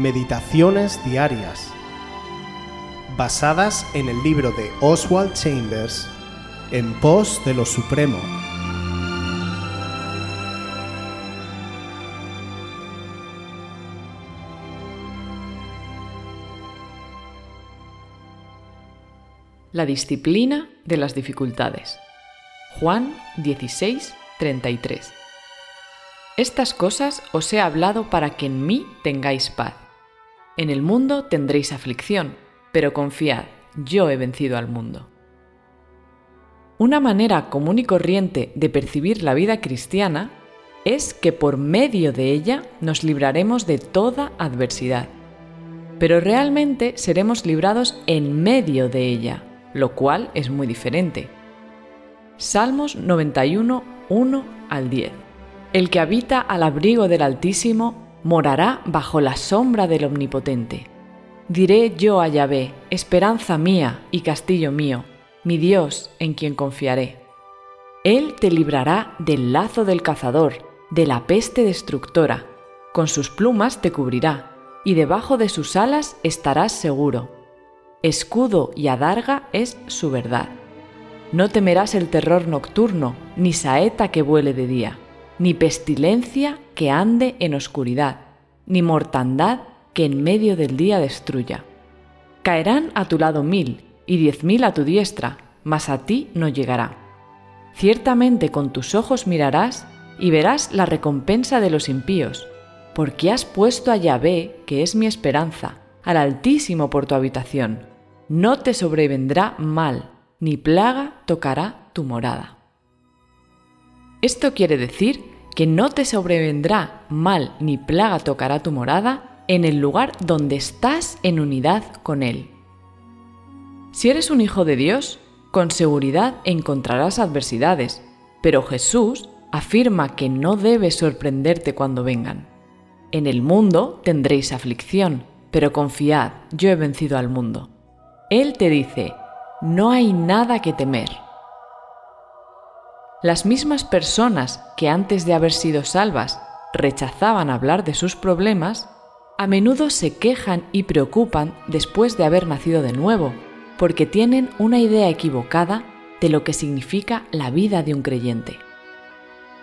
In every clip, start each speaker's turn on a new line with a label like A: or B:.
A: Meditaciones Diarias, basadas en el libro de Oswald Chambers, En pos de lo Supremo.
B: La disciplina de las dificultades. Juan 16, 33. Estas cosas os he hablado para que en mí tengáis paz. En el mundo tendréis aflicción, pero confiad, yo he vencido al mundo. Una manera común y corriente de percibir la vida cristiana es que por medio de ella nos libraremos de toda adversidad. Pero realmente seremos librados en medio de ella, lo cual es muy diferente. Salmos 91, 1 al 10. El que habita al abrigo del Altísimo morará bajo la sombra del Omnipotente. Diré yo a Yahvé, esperanza mía y castillo mío, mi Dios en quien confiaré. Él te librará del lazo del cazador, de la peste destructora, con sus plumas te cubrirá, y debajo de sus alas estarás seguro escudo y adarga es su verdad. No temerás el terror nocturno, ni saeta que vuele de día, ni pestilencia que ande en oscuridad, ni mortandad que en medio del día destruya. Caerán a tu lado mil y diez mil a tu diestra, mas a ti no llegará. Ciertamente con tus ojos mirarás y verás la recompensa de los impíos, porque has puesto a Yahvé, que es mi esperanza, al Altísimo por tu habitación no te sobrevendrá mal, ni plaga tocará tu morada. Esto quiere decir que no te sobrevendrá mal ni plaga tocará tu morada en el lugar donde estás en unidad con Él. Si eres un hijo de Dios, con seguridad encontrarás adversidades, pero Jesús afirma que no debes sorprenderte cuando vengan. En el mundo tendréis aflicción, pero confiad, yo he vencido al mundo. Él te dice, no hay nada que temer. Las mismas personas que antes de haber sido salvas rechazaban hablar de sus problemas, a menudo se quejan y preocupan después de haber nacido de nuevo, porque tienen una idea equivocada de lo que significa la vida de un creyente.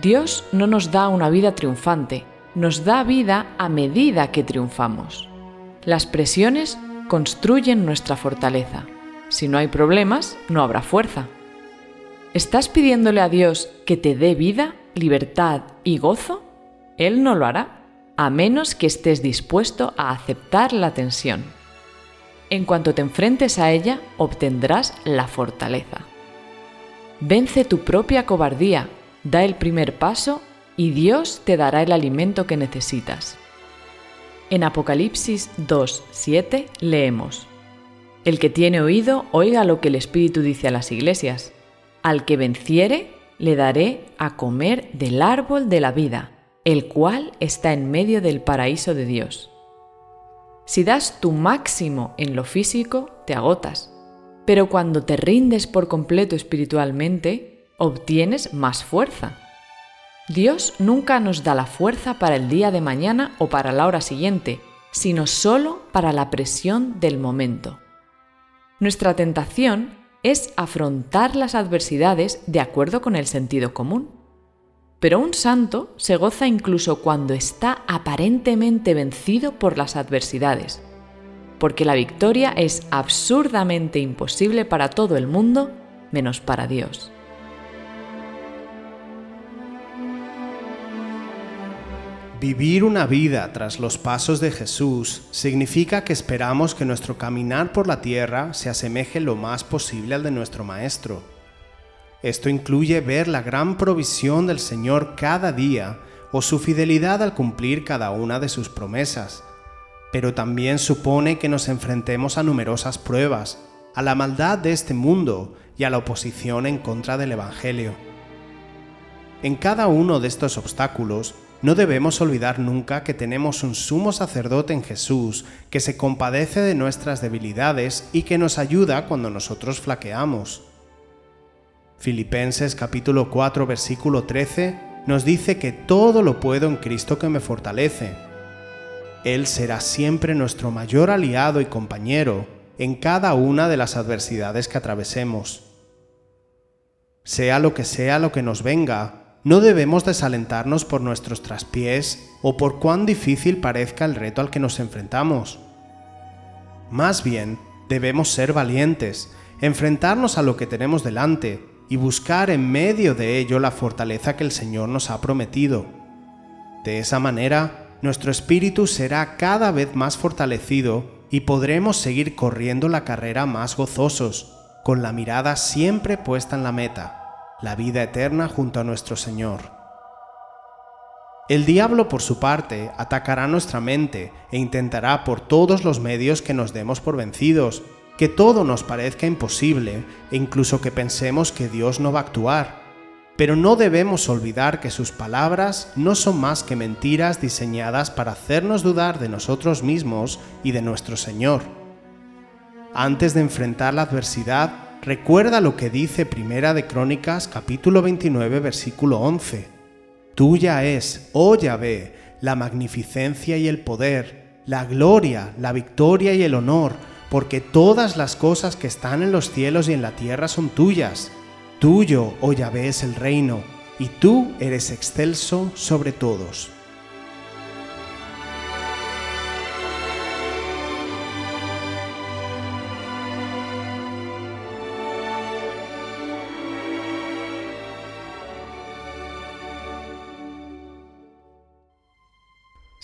B: Dios no nos da una vida triunfante, nos da vida a medida que triunfamos. Las presiones construyen nuestra fortaleza. Si no hay problemas, no habrá fuerza. ¿Estás pidiéndole a Dios que te dé vida, libertad y gozo? Él no lo hará, a menos que estés dispuesto a aceptar la tensión. En cuanto te enfrentes a ella, obtendrás la fortaleza. Vence tu propia cobardía, da el primer paso y Dios te dará el alimento que necesitas. En Apocalipsis 2.7 leemos, El que tiene oído, oiga lo que el Espíritu dice a las iglesias. Al que venciere, le daré a comer del árbol de la vida, el cual está en medio del paraíso de Dios. Si das tu máximo en lo físico, te agotas, pero cuando te rindes por completo espiritualmente, obtienes más fuerza. Dios nunca nos da la fuerza para el día de mañana o para la hora siguiente, sino solo para la presión del momento. Nuestra tentación es afrontar las adversidades de acuerdo con el sentido común. Pero un santo se goza incluso cuando está aparentemente vencido por las adversidades, porque la victoria es absurdamente imposible para todo el mundo menos para Dios.
A: Vivir una vida tras los pasos de Jesús significa que esperamos que nuestro caminar por la tierra se asemeje lo más posible al de nuestro Maestro. Esto incluye ver la gran provisión del Señor cada día o su fidelidad al cumplir cada una de sus promesas, pero también supone que nos enfrentemos a numerosas pruebas, a la maldad de este mundo y a la oposición en contra del Evangelio. En cada uno de estos obstáculos, no debemos olvidar nunca que tenemos un sumo sacerdote en Jesús que se compadece de nuestras debilidades y que nos ayuda cuando nosotros flaqueamos. Filipenses capítulo 4 versículo 13 nos dice que todo lo puedo en Cristo que me fortalece. Él será siempre nuestro mayor aliado y compañero en cada una de las adversidades que atravesemos. Sea lo que sea lo que nos venga, no debemos desalentarnos por nuestros traspiés o por cuán difícil parezca el reto al que nos enfrentamos. Más bien, debemos ser valientes, enfrentarnos a lo que tenemos delante y buscar en medio de ello la fortaleza que el Señor nos ha prometido. De esa manera, nuestro espíritu será cada vez más fortalecido y podremos seguir corriendo la carrera más gozosos, con la mirada siempre puesta en la meta, la vida eterna junto a nuestro Señor. El diablo, por su parte, atacará nuestra mente e intentará por todos los medios que nos demos por vencidos, que todo nos parezca imposible e incluso que pensemos que Dios no va a actuar pero no debemos olvidar que sus palabras no son más que mentiras diseñadas para hacernos dudar de nosotros mismos y de nuestro Señor. Antes de enfrentar la adversidad, recuerda lo que dice Primera de Crónicas capítulo 29 versículo 11. Tuya es, oh Yahvé, la magnificencia y el poder, la gloria, la victoria y el honor, porque todas las cosas que están en los cielos y en la tierra son tuyas Tuyo, oh Yahvé, es el reino, y tú eres excelso sobre todos.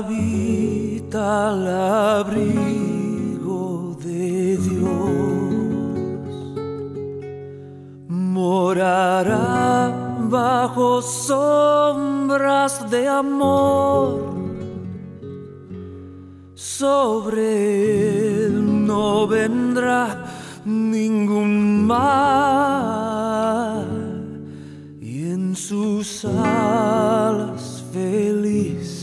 C: habita abrigo de Dios morará bajo sombras de amor. Sobre él no vendrá ningún mal y en sus alas feliz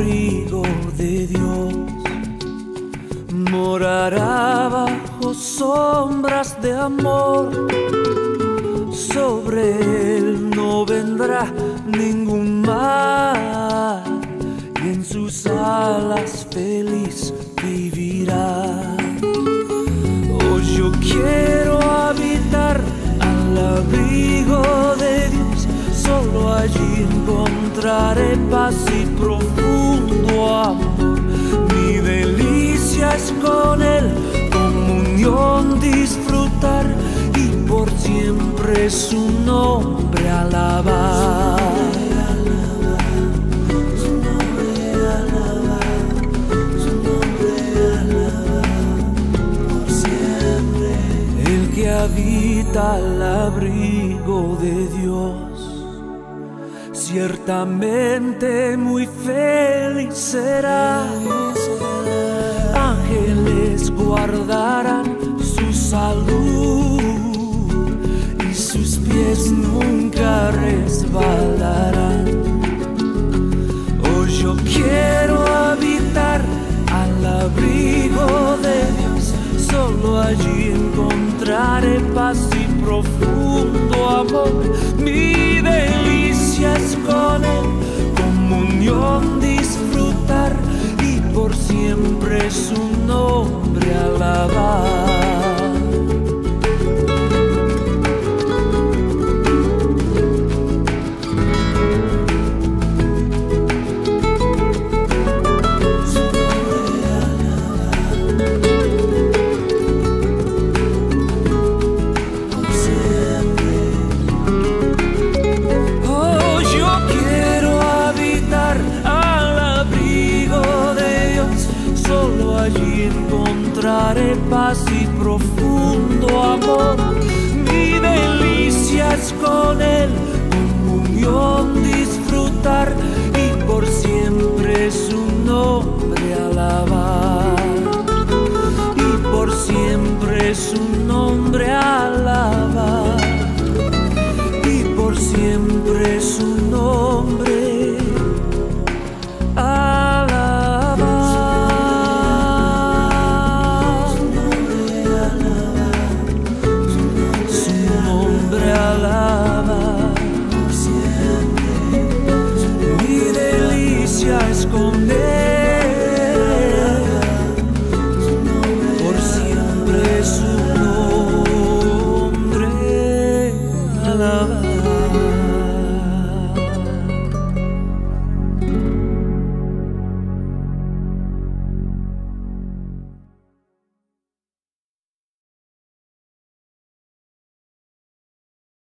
C: de Dios, morará bajo sombras de amor. Sobre él no vendrá ningún mal y en sus alas feliz vivirá. Oh, yo quiero allí encontraré paz y profundo amor. Mi delicia es con Él, comunión disfrutar y por siempre su nombre alabar. El que habita al abrigo de Dios ciertamente muy feliz será. Ángeles guardarán su salud y sus pies nunca resbalarán. Hoy yo quiero habitar al abrigo de Dios allí encontraré paz y profundo amor. Mi delicia es con él, comunión disfrutar y por siempre su nombre alabar. Allí encontraré paz y profundo amor. Mi delicia es con Él, comunión disfrutar y por siempre su nombre alabar. Y por siempre su nombre alabar y por siempre su nombre